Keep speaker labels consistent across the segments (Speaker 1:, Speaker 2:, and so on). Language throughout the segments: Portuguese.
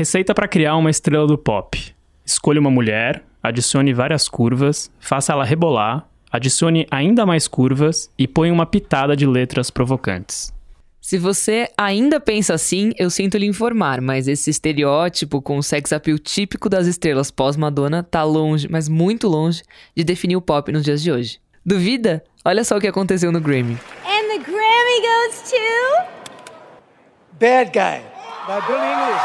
Speaker 1: Receita para criar uma estrela do pop. Escolha uma mulher, adicione várias curvas, faça ela rebolar, adicione ainda mais curvas e põe uma pitada de letras provocantes.
Speaker 2: Se você ainda pensa assim, eu sinto lhe informar, mas esse estereótipo com o sex appeal típico das estrelas pós-Madonna tá longe, mas muito longe, de definir o pop nos dias de hoje. Duvida? Olha só o que aconteceu no Grammy.
Speaker 3: And the Grammy goes to.
Speaker 4: Bad Guy, by Billie English.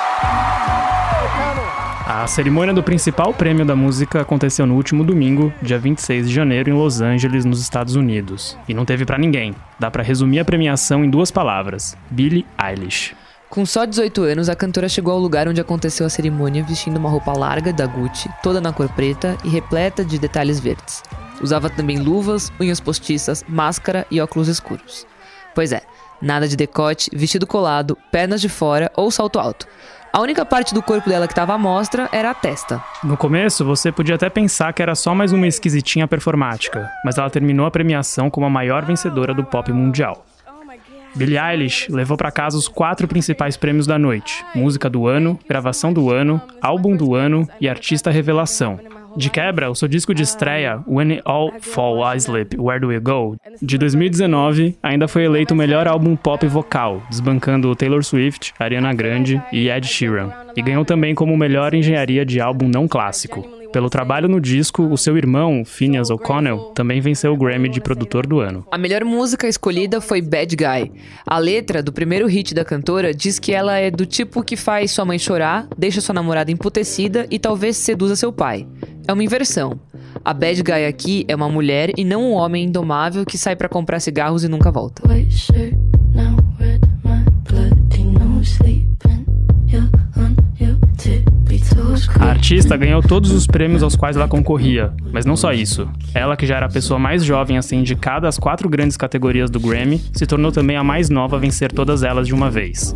Speaker 1: A cerimônia do principal prêmio da música aconteceu no último domingo, dia 26 de janeiro, em Los Angeles, nos Estados Unidos. E não teve para ninguém. Dá para resumir a premiação em duas palavras: Billie Eilish.
Speaker 2: Com só 18 anos, a cantora chegou ao lugar onde aconteceu a cerimônia vestindo uma roupa larga da Gucci, toda na cor preta e repleta de detalhes verdes. Usava também luvas, unhas postiças, máscara e óculos escuros. Pois é, nada de decote, vestido colado, pernas de fora ou salto alto. A única parte do corpo dela que estava à mostra era a testa.
Speaker 1: No começo, você podia até pensar que era só mais uma esquisitinha performática, mas ela terminou a premiação como a maior vencedora do pop mundial. Billie Eilish levou para casa os quatro principais prêmios da noite: Música do Ano, Gravação do Ano, Álbum do Ano e Artista Revelação. De quebra, o seu disco de estreia, When It All Fall Asleep, Where Do We Go, de 2019, ainda foi eleito o melhor álbum pop vocal, desbancando Taylor Swift, Ariana Grande e Ed Sheeran. E ganhou também como melhor engenharia de álbum não clássico. Pelo trabalho no disco, o seu irmão, Phineas O'Connell, também venceu o Grammy de produtor do ano.
Speaker 2: A melhor música escolhida foi Bad Guy. A letra do primeiro hit da cantora diz que ela é do tipo que faz sua mãe chorar, deixa sua namorada emputecida e talvez seduza seu pai. É uma inversão. A bad guy aqui é uma mulher e não um homem indomável que sai para comprar cigarros e nunca volta.
Speaker 1: A artista ganhou todos os prêmios aos quais ela concorria, mas não só isso. Ela, que já era a pessoa mais jovem a ser indicada às quatro grandes categorias do Grammy, se tornou também a mais nova a vencer todas elas de uma vez.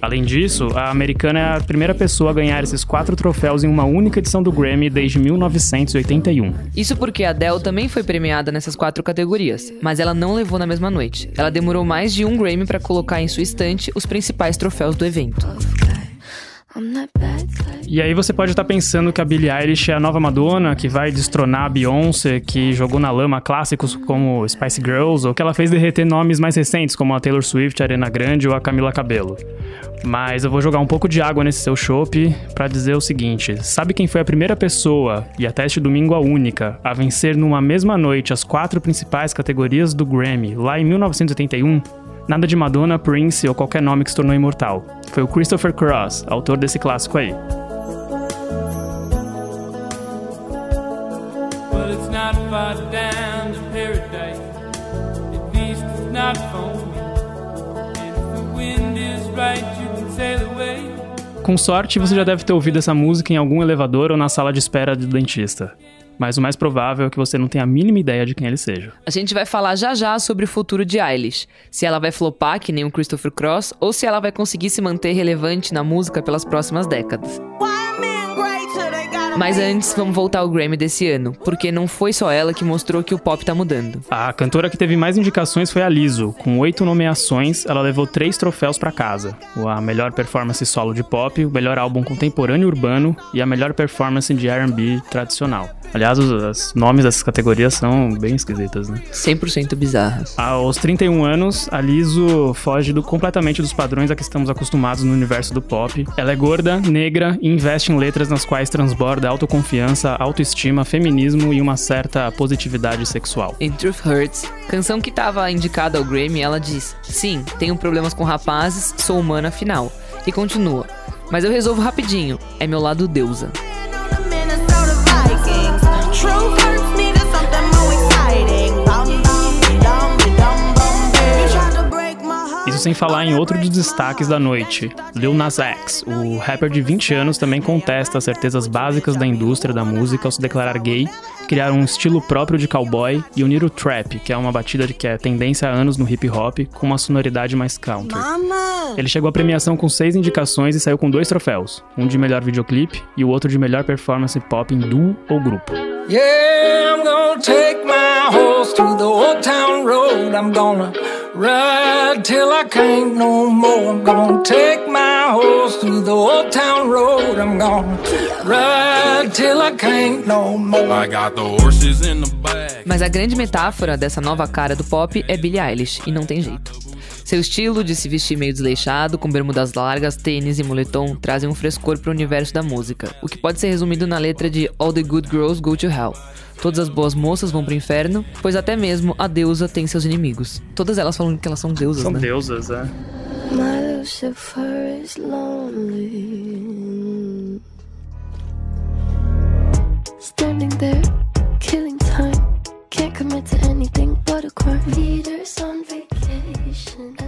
Speaker 1: Além disso, a americana é a primeira pessoa a ganhar esses quatro troféus em uma única edição do Grammy desde 1981.
Speaker 2: Isso porque a Adele também foi premiada nessas quatro categorias, mas ela não levou na mesma noite. Ela demorou mais de um Grammy para colocar em sua estante os principais troféus do evento.
Speaker 1: E aí você pode estar pensando que a Billie Eilish é a nova Madonna, que vai destronar a Beyoncé, que jogou na lama clássicos como Spice Girls, ou que ela fez derreter nomes mais recentes como a Taylor Swift, a Arena Grande ou a Camila Cabello. Mas eu vou jogar um pouco de água nesse seu chopp para dizer o seguinte: sabe quem foi a primeira pessoa, e até este domingo a única, a vencer numa mesma noite as quatro principais categorias do Grammy, lá em 1981? Nada de Madonna, Prince ou qualquer nome que se tornou imortal. Foi o Christopher Cross, autor desse clássico aí. Com sorte, você já deve ter ouvido essa música em algum elevador ou na sala de espera do dentista mas o mais provável é que você não tenha a mínima ideia de quem ele seja.
Speaker 2: A gente vai falar já já sobre o futuro de Eilish, se ela vai flopar que nem o Christopher Cross ou se ela vai conseguir se manter relevante na música pelas próximas décadas. Mas antes, vamos voltar ao Grammy desse ano, porque não foi só ela que mostrou que o pop tá mudando.
Speaker 1: A cantora que teve mais indicações foi a Lizzo. Com oito nomeações, ela levou três troféus para casa: a melhor performance solo de pop, o melhor álbum contemporâneo urbano e a melhor performance de R&B tradicional. Aliás, os, os, nomes dessas categorias são bem esquisitas, né?
Speaker 2: 100% bizarras.
Speaker 1: Aos 31 anos, a Lizzo foge do, completamente dos padrões a que estamos acostumados no universo do pop. Ela é gorda, negra e investe em letras nas quais transborda autoconfiança, autoestima, feminismo e uma certa positividade sexual.
Speaker 2: Em Truth Hurts, canção que estava indicada ao Grammy, ela diz: Sim, tenho problemas com rapazes, sou humana afinal. E continua: Mas eu resolvo rapidinho, é meu lado deusa.
Speaker 1: Sem falar em outro dos destaques da noite. Lil Nas X, o rapper de 20 anos, também contesta as certezas básicas da indústria da música ao se declarar gay, criar um estilo próprio de cowboy e unir o trap, que é uma batida de que é tendência há anos no hip hop, com uma sonoridade mais country. Ele chegou à premiação com seis indicações e saiu com dois troféus, um de melhor videoclipe e o outro de melhor performance pop em duo ou grupo. Yeah, Ride till I can't no more. I'm gonna take my
Speaker 5: my horse through the old town road. I'm gonna ride till I can't no more. I got the horses in the back.
Speaker 2: Mas a grande metáfora dessa nova cara do pop é Billie Eilish, e não tem jeito. Seu estilo de se vestir meio desleixado, com bermudas largas, tênis e moletom, trazem um frescor para o universo da música, o que pode ser resumido na letra de All the Good Girls Go to Hell. Todas as boas moças vão pro inferno, pois até mesmo a deusa tem seus inimigos. Todas elas falam que elas são deusas,
Speaker 1: São
Speaker 2: né?
Speaker 1: deusas, é.
Speaker 6: My Lucifer is lonely. Standing there, killing time. Can't commit to anything but a crime. Leaders on vacation.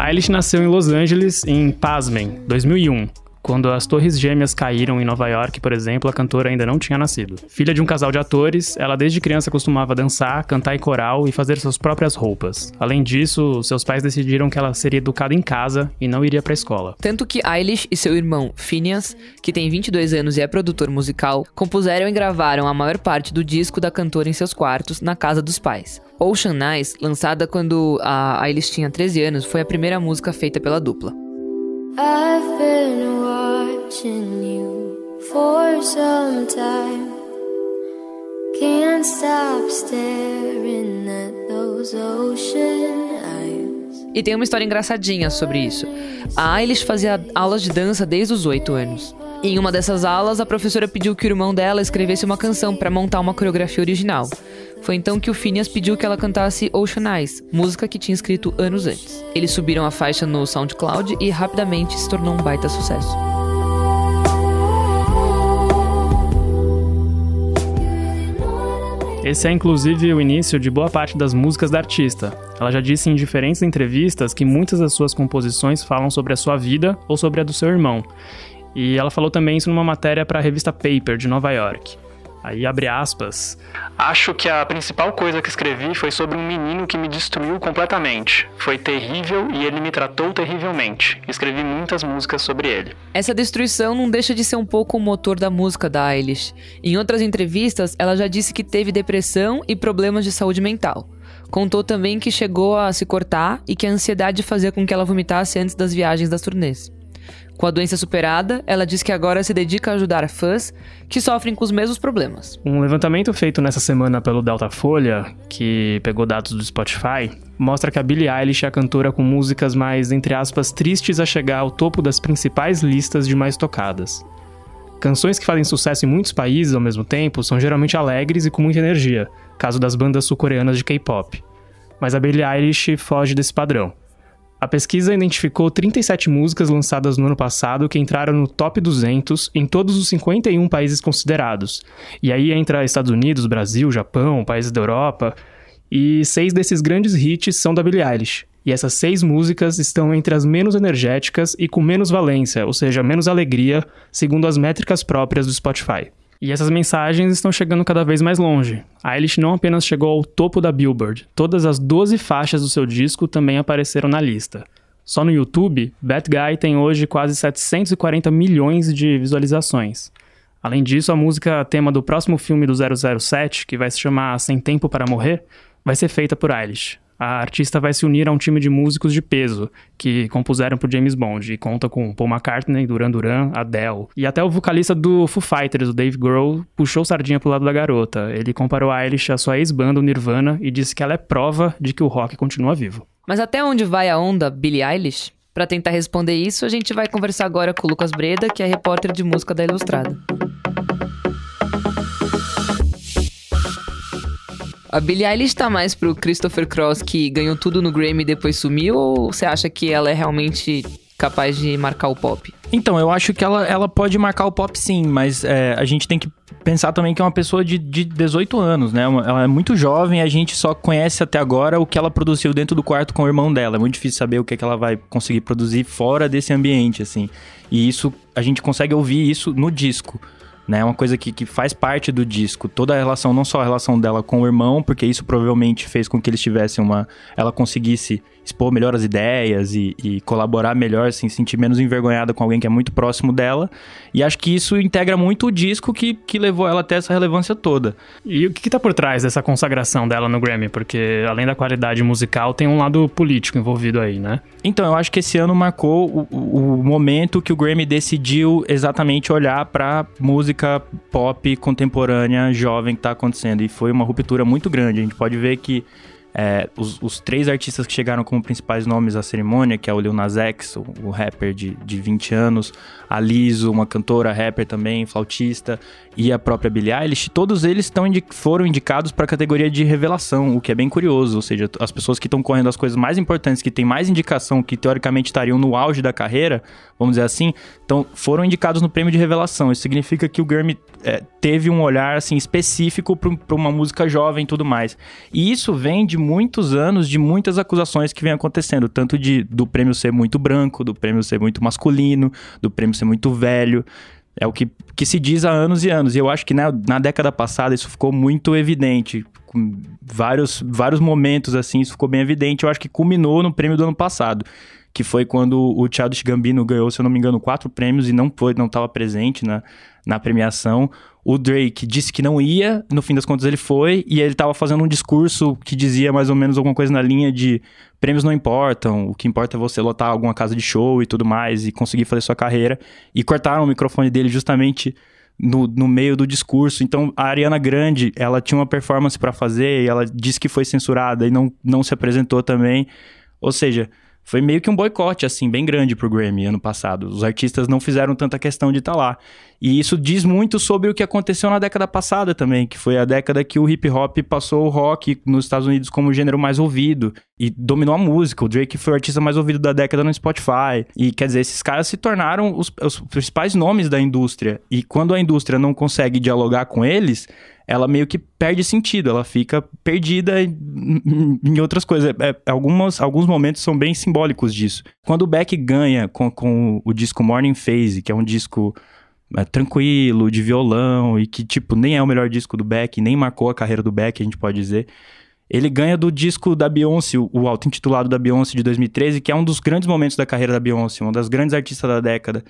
Speaker 1: Eilish nasceu em Los Angeles em, pasmem, 2001. Quando as Torres Gêmeas caíram em Nova York, por exemplo, a cantora ainda não tinha nascido. Filha de um casal de atores, ela desde criança costumava dançar, cantar em coral e fazer suas próprias roupas. Além disso, seus pais decidiram que ela seria educada em casa e não iria pra escola.
Speaker 2: Tanto que Eilish e seu irmão Phineas, que tem 22 anos e é produtor musical, compuseram e gravaram a maior parte do disco da cantora em seus quartos, na casa dos pais. Ocean Eyes, lançada quando a Eilish tinha 13 anos, foi a primeira música feita pela dupla.
Speaker 6: I've been watching you for some time. Can't stop staring at those ocean eyes.
Speaker 2: E tem uma história engraçadinha sobre isso. A Eilish fazia aulas de dança desde os 8 anos. Em uma dessas aulas, a professora pediu que o irmão dela escrevesse uma canção para montar uma coreografia original. Foi então que o Phineas pediu que ela cantasse Ocean Eyes, música que tinha escrito anos antes. Eles subiram a faixa no SoundCloud e rapidamente se tornou um baita sucesso.
Speaker 1: Esse é inclusive o início de boa parte das músicas da artista. Ela já disse em diferentes entrevistas que muitas das suas composições falam sobre a sua vida ou sobre a do seu irmão. E ela falou também isso numa matéria para a revista Paper de Nova York. Aí abre aspas. Acho que a principal coisa que escrevi foi sobre um menino que me destruiu completamente. Foi terrível e ele me tratou terrivelmente. Escrevi muitas músicas sobre ele.
Speaker 2: Essa destruição não deixa de ser um pouco o motor da música da Eilish. Em outras entrevistas, ela já disse que teve depressão e problemas de saúde mental. Contou também que chegou a se cortar e que a ansiedade fazia com que ela vomitasse antes das viagens das turnês. Com a doença superada, ela diz que agora se dedica a ajudar fãs que sofrem com os mesmos problemas.
Speaker 1: Um levantamento feito nessa semana pelo Datafolha, que pegou dados do Spotify, mostra que a Billie Eilish é a cantora com músicas mais, entre aspas, tristes a chegar ao topo das principais listas de mais tocadas. Canções que fazem sucesso em muitos países ao mesmo tempo são geralmente alegres e com muita energia, caso das bandas sul-coreanas de K-pop. Mas a Billie Eilish foge desse padrão. A pesquisa identificou 37 músicas lançadas no ano passado que entraram no top 200 em todos os 51 países considerados. E aí entra Estados Unidos, Brasil, Japão, países da Europa. E seis desses grandes hits são da Billie Eilish. E essas seis músicas estão entre as menos energéticas e com menos valência, ou seja, menos alegria, segundo as métricas próprias do Spotify. E essas mensagens estão chegando cada vez mais longe. A Eilish não apenas chegou ao topo da Billboard, todas as 12 faixas do seu disco também apareceram na lista. Só no YouTube, Bad Guy tem hoje quase 740 milhões de visualizações. Além disso, a música tema do próximo filme do 007, que vai se chamar Sem Tempo para Morrer, vai ser feita por Eilish. A artista vai se unir a um time de músicos de peso que compuseram pro James Bond e conta com Paul McCartney, Duran Duran, Adele e até o vocalista do Foo Fighters, o Dave Grohl, puxou sardinha pro lado da garota. Ele comparou a Eilish à sua ex-banda o Nirvana e disse que ela é prova de que o rock continua vivo.
Speaker 2: Mas até onde vai a onda Billie Eilish? Para tentar responder isso, a gente vai conversar agora com o Lucas Breda, que é repórter de música da Ilustrada. A Billie Eilish tá mais pro Christopher Cross que ganhou tudo no Grammy e depois sumiu? Ou você acha que ela é realmente capaz de marcar o pop?
Speaker 7: Então, eu acho que ela, ela pode marcar o pop sim, mas é, a gente tem que pensar também que é uma pessoa de, de 18 anos, né? Ela é muito jovem a gente só conhece até agora o que ela produziu dentro do quarto com o irmão dela. É muito difícil saber o que, é que ela vai conseguir produzir fora desse ambiente, assim. E isso, a gente consegue ouvir isso no disco né? É uma coisa que, que faz parte do disco. Toda a relação, não só a relação dela com o irmão, porque isso provavelmente fez com que eles tivessem uma. Ela conseguisse expor melhor as ideias e, e colaborar melhor, assim, sentir menos envergonhada com alguém que é muito próximo dela. E acho que isso integra muito o disco que, que levou ela até essa relevância toda.
Speaker 1: E o que, que tá por trás dessa consagração dela no Grammy? Porque além da qualidade musical, tem um lado político envolvido aí, né?
Speaker 7: Então, eu acho que esse ano marcou o, o momento que o Grammy decidiu exatamente olhar para música pop contemporânea jovem que tá acontecendo. E foi uma ruptura muito grande. A gente pode ver que é, os, os, três artistas que chegaram como principais nomes à cerimônia, que é o Lil Nas X, o, o rapper de, de 20 anos, a Liso, uma cantora, rapper também, flautista, e a própria Billie Eilish, todos eles tão indi foram indicados para a categoria de revelação, o que é bem curioso, ou seja, as pessoas que estão correndo as coisas mais importantes, que têm mais indicação, que teoricamente estariam no auge da carreira, vamos dizer assim, então foram indicados no prêmio de revelação. Isso significa que o Grammy é, teve um olhar assim específico para uma música jovem e tudo mais. E isso vem de muitos anos, de muitas acusações que vem acontecendo, tanto de do prêmio ser muito branco, do prêmio ser muito masculino, do prêmio ser muito velho. É o que, que se diz há anos e anos. E eu acho que na, na década passada isso ficou muito evidente. Com vários, vários momentos assim, isso ficou bem evidente. Eu acho que culminou no prêmio do ano passado que foi quando o Childish Gambino ganhou, se eu não me engano, quatro prêmios e não foi, não estava presente na, na premiação. O Drake disse que não ia, no fim das contas ele foi, e ele estava fazendo um discurso que dizia mais ou menos alguma coisa na linha de prêmios não importam, o que importa é você lotar alguma casa de show e tudo mais, e conseguir fazer sua carreira. E cortaram o microfone dele justamente no, no meio do discurso. Então, a Ariana Grande, ela tinha uma performance para fazer, e ela disse que foi censurada e não, não se apresentou também. Ou seja, foi meio que um boicote, assim, bem grande pro Grammy ano passado. Os artistas não fizeram tanta questão de estar tá lá. E isso diz muito sobre o que aconteceu na década passada também, que foi a década que o hip hop passou o rock nos Estados Unidos como o gênero mais ouvido e dominou a música. O Drake foi o artista mais ouvido da década no Spotify. E quer dizer, esses caras se tornaram os, os principais nomes da indústria. E quando a indústria não consegue dialogar com eles, ela meio que perde sentido, ela fica perdida em, em outras coisas. É, é, algumas, alguns momentos são bem simbólicos disso. Quando o Beck ganha com, com o disco Morning Phase, que é um disco é, tranquilo, de violão, e que, tipo, nem é o melhor disco do Beck, nem marcou a carreira do Beck, a gente pode dizer. Ele ganha do disco da Beyoncé, o auto-intitulado da Beyoncé de 2013, que é um dos grandes momentos da carreira da Beyoncé, uma das grandes artistas da década.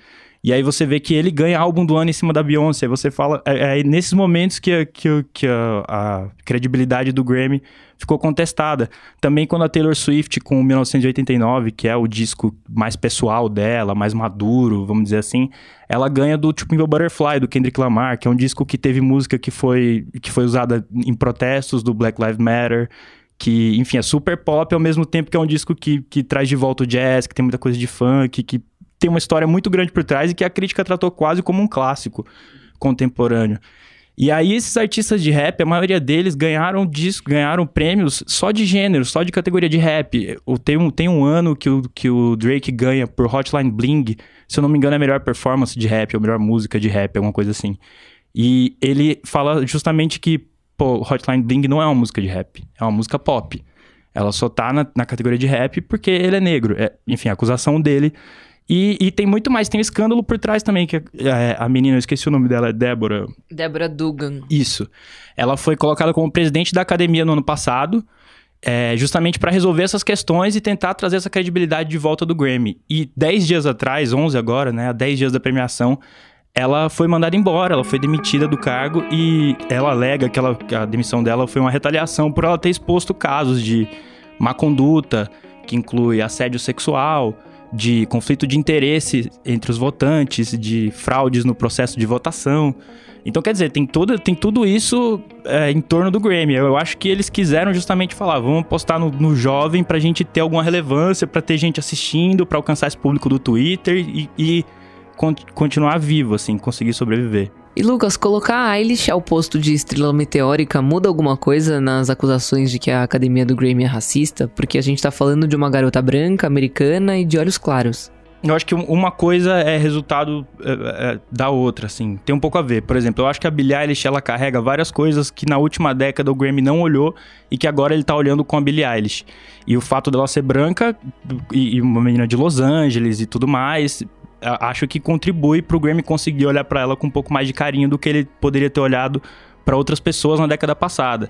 Speaker 7: E aí você vê que ele ganha álbum do ano em cima da Beyoncé. Aí você fala. É, é nesses momentos que, que, que a, a, credibilidade do Grammy ficou contestada. Também quando a Taylor Swift, com 1989, que é o disco mais pessoal dela, mais maduro, vamos dizer assim, ela ganha do tipo Butterfly, do Kendrick Lamar, que é um disco que teve música que foi, que foi usada em protestos do Black Lives Matter que, enfim, é super pop ao mesmo tempo que é um disco que, que traz de volta o jazz, que tem muita coisa de funk, que tem uma história muito grande por trás e que a crítica tratou quase como um clássico contemporâneo. E aí esses artistas de rap, a maioria deles ganharam disco, ganharam prêmios só de gênero, só de categoria de rap. Tem um, tem um ano que o, que o Drake ganha por Hotline Bling, se eu não me engano é a melhor performance de rap, ou melhor música de rap, alguma coisa assim. E ele fala justamente que, pô, Hotline Bling não é uma música de rap, é uma música pop. Ela só tá na, na categoria de rap porque ele é negro. É, enfim, a acusação dele e, e, tem muito mais, tem um escândalo por trás também, que é, a menina, eu esqueci o nome dela, é Débora.
Speaker 2: Débora Dugan.
Speaker 7: Isso. Ela foi colocada como presidente da academia no ano passado, é, justamente para resolver essas questões e tentar trazer essa credibilidade de volta do Grammy. E 10 dias atrás, 11 agora, né, 10 dias da premiação, ela foi mandada embora, ela foi demitida do cargo e ela alega que, ela, que a demissão dela foi uma retaliação por ela ter exposto casos de má conduta, que inclui assédio sexual, de conflito de interesse entre os votantes, de fraudes no processo de votação. Então, quer dizer, tem, todo, tem tudo isso é, em torno do Grammy. Eu acho que eles quiseram justamente falar: vamos apostar no, no jovem pra gente ter alguma relevância, pra ter gente assistindo, pra alcançar esse público do Twitter e, e con continuar vivo, assim, conseguir sobreviver.
Speaker 2: E Lucas, colocar a Eilish ao posto de estrela meteórica muda alguma coisa nas acusações de que a academia do Grammy é racista? Porque a gente tá falando de uma garota branca, americana e de olhos claros.
Speaker 7: Eu acho que uma coisa é resultado é, é, da outra, assim. Tem um pouco a ver. Por exemplo, eu acho que a Billie Eilish, ela carrega várias coisas que na última década o Grammy não olhou e que agora ele tá olhando com a Billie Eilish. E o fato dela ser branca e, e uma menina de Los Angeles e tudo mais, acho que contribui pro Grammy conseguir olhar para ela com um pouco mais de carinho do que ele poderia ter olhado para outras pessoas na década passada.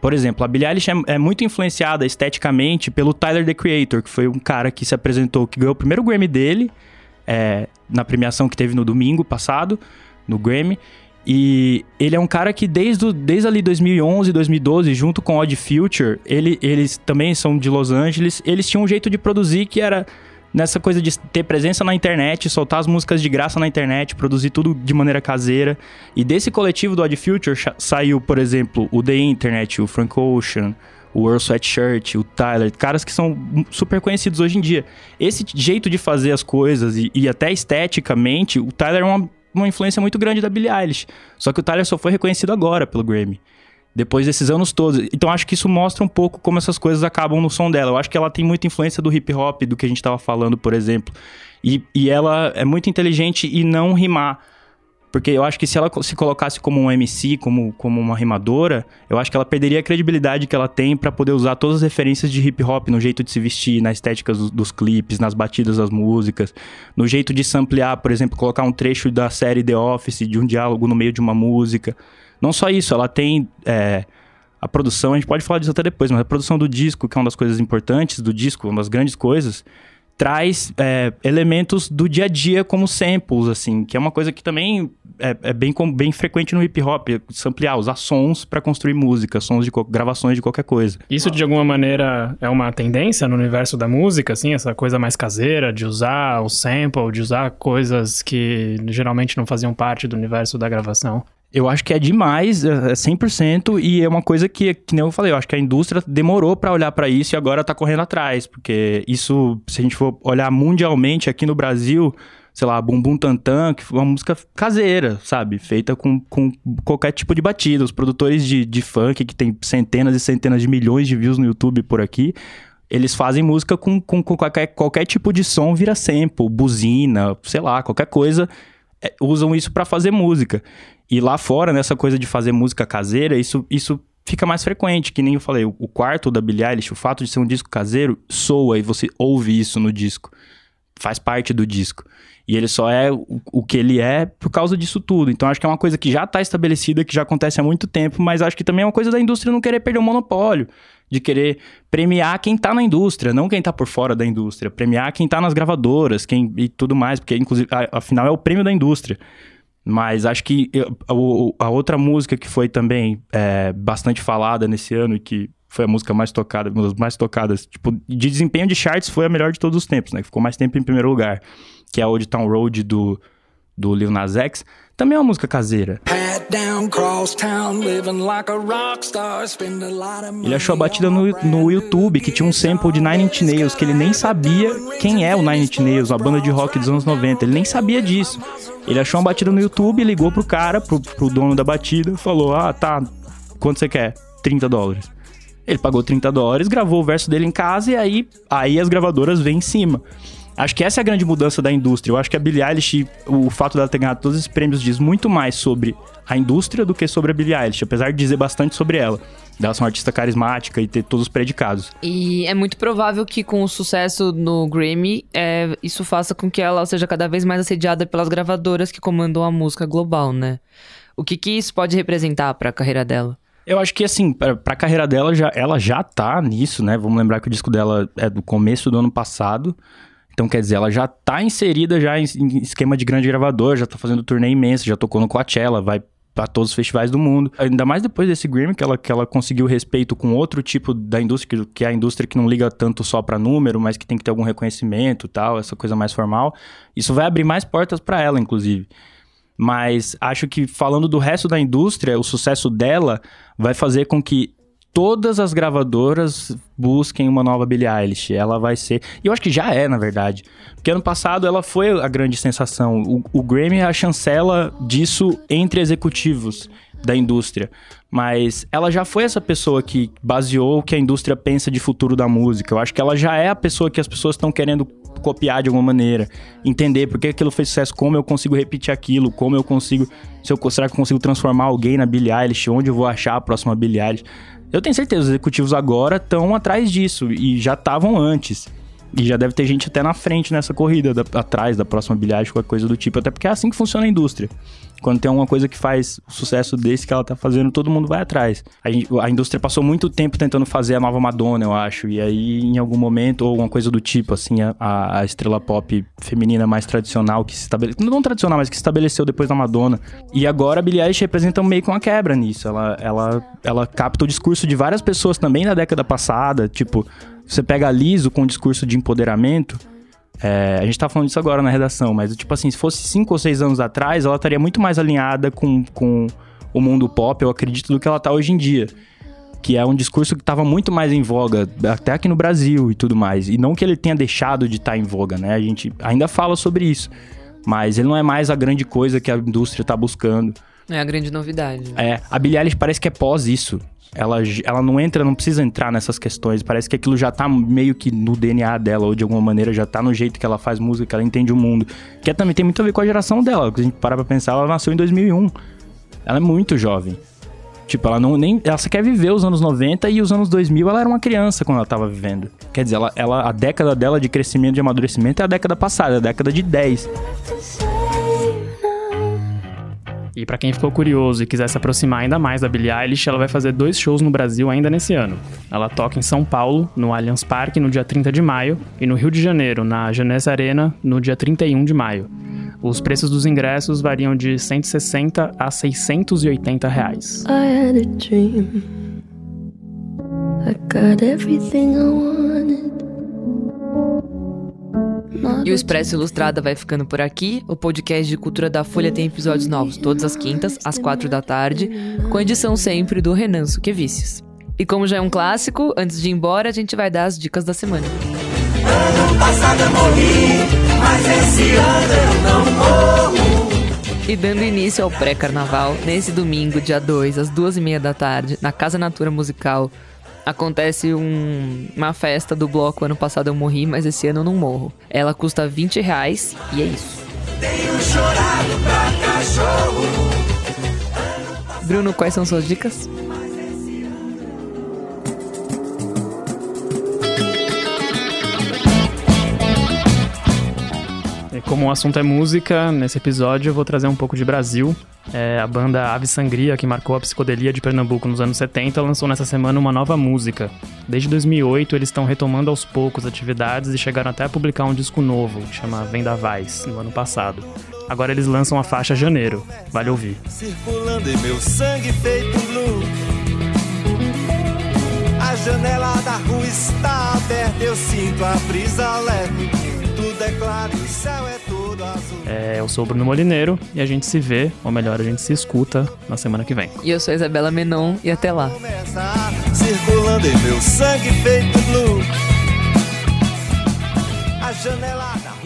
Speaker 7: Por exemplo, a Billie Eilish é, é, muito influenciada esteticamente pelo Tyler, The Creator, que foi um cara que se apresentou, que ganhou o primeiro Grammy dele, é, na premiação que teve no domingo passado, no Grammy. E ele é um cara que desde, desde ali 2011, 2012, junto com Odd Future, ele, eles também são de Los Angeles, eles tinham um jeito de produzir que era nessa coisa de ter presença na internet, soltar as músicas de graça na internet, produzir tudo de maneira caseira. E desse coletivo do Odd Future saiu, por exemplo, o The Internet, o Frank Ocean, o Earl Sweatshirt, o Tyler, caras que são super conhecidos hoje em dia. Esse jeito de fazer as coisas e, e até esteticamente, o Tyler é uma, uma influência muito grande da Billie Eilish. Só que o Tyler só foi reconhecido agora pelo Grammy depois desses anos todos. Então acho que isso mostra um pouco como essas coisas acabam no som dela. Eu acho que ela tem muita influência do hip hop, do que a gente estava falando, por exemplo. E, e ela é muito inteligente e não rimar. Porque eu acho que se ela se colocasse como um MC, como, como uma rimadora, eu acho que ela perderia a credibilidade que ela tem para poder usar todas as referências de hip hop no jeito de se vestir, na estética dos, dos, clipes, nas batidas das músicas, no jeito de samplear, por exemplo, colocar um trecho da série The Office, de um diálogo no meio de uma música. Não só isso, ela tem é, a produção, a gente pode falar disso até depois, mas a produção do disco, que é uma das coisas importantes do disco, uma das grandes coisas, traz é, elementos do dia a dia como samples, assim, que é uma coisa que também é, é bem, bem frequente no hip hop, ampliar, usar sons para construir música, sons de gravações de qualquer coisa.
Speaker 1: Isso de alguma maneira é uma tendência no universo da música, assim, essa coisa mais caseira de usar o sample, de usar coisas que geralmente não faziam parte do universo da gravação.
Speaker 7: Eu acho que é demais, é 100%, e é uma coisa que, que nem eu falei, eu acho que a indústria demorou para olhar para isso e agora tá correndo atrás, porque isso, se a gente for olhar mundialmente aqui no Brasil, sei lá, Bum Bum Tantan, que foi uma música caseira, sabe? Feita com, com qualquer tipo de batida. Os produtores de, de funk, que tem centenas e centenas de milhões de views no YouTube por aqui, eles fazem música com, com, com qualquer, qualquer tipo de som, vira sample, buzina, sei lá, qualquer coisa. É, usam isso para fazer música. E lá fora, nessa coisa de fazer música caseira, isso, isso fica mais frequente, que nem eu falei, o, quarto da Billie Eilish, o fato de ser um disco caseiro, soa e você ouve isso no disco. Faz parte do disco. E ele só é o, o que ele é por causa disso tudo. Então acho que é uma coisa que já está estabelecida, que já acontece há muito tempo, mas acho que também é uma coisa da indústria não querer perder o monopólio. De querer premiar quem está na indústria, não quem está por fora da indústria. Premiar quem está nas gravadoras, quem e tudo mais, porque inclusive, afinal é o prêmio da indústria. Mas acho que a, a outra música que foi também é, bastante falada nesse ano e que foi a música mais tocada, uma das mais tocadas, tipo, de desempenho de charts foi a melhor de todos os tempos, né? Ficou mais tempo em primeiro lugar, que é a Old Town Road do, do Lil Nas X. Também é uma música caseira. Ele achou a batida no, no YouTube, que tinha um sample de Nine Inch Nails, que ele nem sabia quem é o Nine Inch Nails, uma banda de rock dos anos 90. Ele nem sabia disso. Ele achou uma batida no YouTube, ligou pro cara, pro, pro dono da batida, falou: Ah, tá, quanto você quer? 30 dólares. Ele pagou 30 dólares, gravou o verso dele em casa e aí, aí as gravadoras vêm em cima. Acho que essa é a grande mudança da indústria. Eu acho que a Billie Eilish, o fato dela ter ganhado todos esses prêmios, diz muito mais sobre a indústria do que sobre a Billie Eilish, apesar de dizer bastante sobre ela. Dela ser uma artista carismática e ter todos os predicados.
Speaker 2: E é muito provável que com o sucesso no Grammy, é, isso faça com que ela seja cada vez mais assediada pelas gravadoras que comandam a música global, né? O que, que isso pode representar para a carreira dela?
Speaker 7: Eu acho que, assim, pra, pra carreira dela, já, ela já tá nisso, né? Vamos lembrar que o disco dela é do começo do ano passado. Então, quer dizer, ela já tá inserida já em, em esquema de grande gravador, já tá fazendo turnê imensa, já tocou no Coachella, vai para todos os festivais do mundo. Ainda mais depois desse Grammy, que ela, que ela conseguiu respeito com outro tipo da indústria, que é a indústria que não liga tanto só para número, mas que tem que ter algum reconhecimento tal, essa coisa mais formal. Isso vai abrir mais portas para ela, inclusive. Mas acho que falando do resto da indústria, o sucesso dela vai fazer com que todas as gravadoras busquem uma nova Billie Eilish. Ela vai ser. E eu acho que já é, na verdade. Porque ano passado ela foi a grande sensação. O, o Grammy é a chancela disso entre executivos da indústria. Mas ela já foi essa pessoa que baseou o que a indústria pensa de futuro da música. Eu acho que ela já é a pessoa que as pessoas estão querendo copiar de alguma maneira. Entender por que aquilo fez sucesso, como eu consigo repetir aquilo, como eu consigo. Se eu, será que eu consigo transformar alguém na Billie Eilish? Onde eu vou achar a próxima Billie Eilish? Eu tenho certeza, os executivos agora estão atrás disso e já estavam antes. E já deve ter gente até na frente nessa corrida, da, atrás da próxima bilhagem, qualquer coisa do tipo. Até porque é assim que funciona a indústria. Quando tem alguma coisa que faz sucesso desse que ela tá fazendo, todo mundo vai atrás. A, a indústria passou muito tempo tentando fazer a nova Madonna, eu acho. E aí, em algum momento, ou alguma coisa do tipo, assim, a, a estrela pop feminina mais tradicional que se estabeleceu. Não tradicional, mas que se estabeleceu depois da Madonna. E agora a Billie Eilish representa meio que uma quebra nisso. Ela, ela, ela capta o discurso de várias pessoas também da década passada. Tipo, você pega Liso com o discurso de empoderamento. É, a gente tá falando disso agora na redação, mas tipo assim, se fosse cinco ou seis anos atrás, ela estaria muito mais alinhada com, com o mundo pop, eu acredito, do que ela tá hoje em dia. Que é um discurso que estava muito mais em voga, até aqui no Brasil e tudo mais. E não que ele tenha deixado de estar em voga, né? A gente ainda fala sobre isso. Mas ele não é mais a grande coisa que a indústria tá buscando.
Speaker 2: É a grande novidade.
Speaker 7: É, a Billie Eilish parece que é pós isso. Ela, ela não entra, não precisa entrar nessas questões. Parece que aquilo já tá meio que no DNA dela, ou de alguma maneira já tá no jeito que ela faz música, que ela entende o mundo. Que é também tem muito a ver com a geração dela. Se a gente parar pra pensar, ela nasceu em 2001. Ela é muito jovem. Tipo, ela não nem. Ela só quer viver os anos 90 e os anos 2000 ela era uma criança quando ela tava vivendo. Quer dizer, ela, ela, a década dela de crescimento, de amadurecimento é a década passada, a década de 10.
Speaker 1: E pra quem ficou curioso e quiser se aproximar ainda mais da Billie Eilish, ela vai fazer dois shows no Brasil ainda nesse ano. Ela toca em São Paulo, no Allianz Parque, no dia 30 de maio, e no Rio de Janeiro, na Janessa Arena, no dia 31 de maio. Os preços dos ingressos variam de 160 a 680 reais.
Speaker 6: I had a dream. I got everything I wanted.
Speaker 2: E o Expresso Ilustrada vai ficando por aqui. O podcast de cultura da Folha tem episódios novos todas as quintas, às quatro da tarde, com edição sempre do Renan Suquevicius. E como já é um clássico, antes de ir embora, a gente vai dar as dicas da semana. E dando início ao pré-carnaval, nesse domingo, dia 2, às duas e meia da tarde, na Casa Natura Musical, acontece um- uma festa do bloco. Ano passado eu morri, mas esse ano eu não morro. Ela custa 20 reais e é isso. Bruno, quais são suas dicas?
Speaker 1: Como o assunto é música, nesse episódio eu vou trazer um pouco de Brasil. É, a banda Ave Sangria, que marcou a psicodelia de Pernambuco nos anos 70, lançou nessa semana uma nova música. Desde 2008, eles estão retomando aos poucos atividades e chegaram até a publicar um disco novo, que chama Vendavais, no ano passado. Agora eles lançam a faixa Janeiro. Vale ouvir.
Speaker 8: circulando em meu sangue feito blue. A janela da rua está aberta, eu sinto a brisa leve. Tudo é claro o céu é todo azul.
Speaker 1: É, eu sou o Bruno Molineiro e a gente se vê, ou melhor, a gente se escuta na semana que vem.
Speaker 2: E eu sou a Isabela Menon e até lá.
Speaker 8: Circulando em meu sangue feito blue. A janela da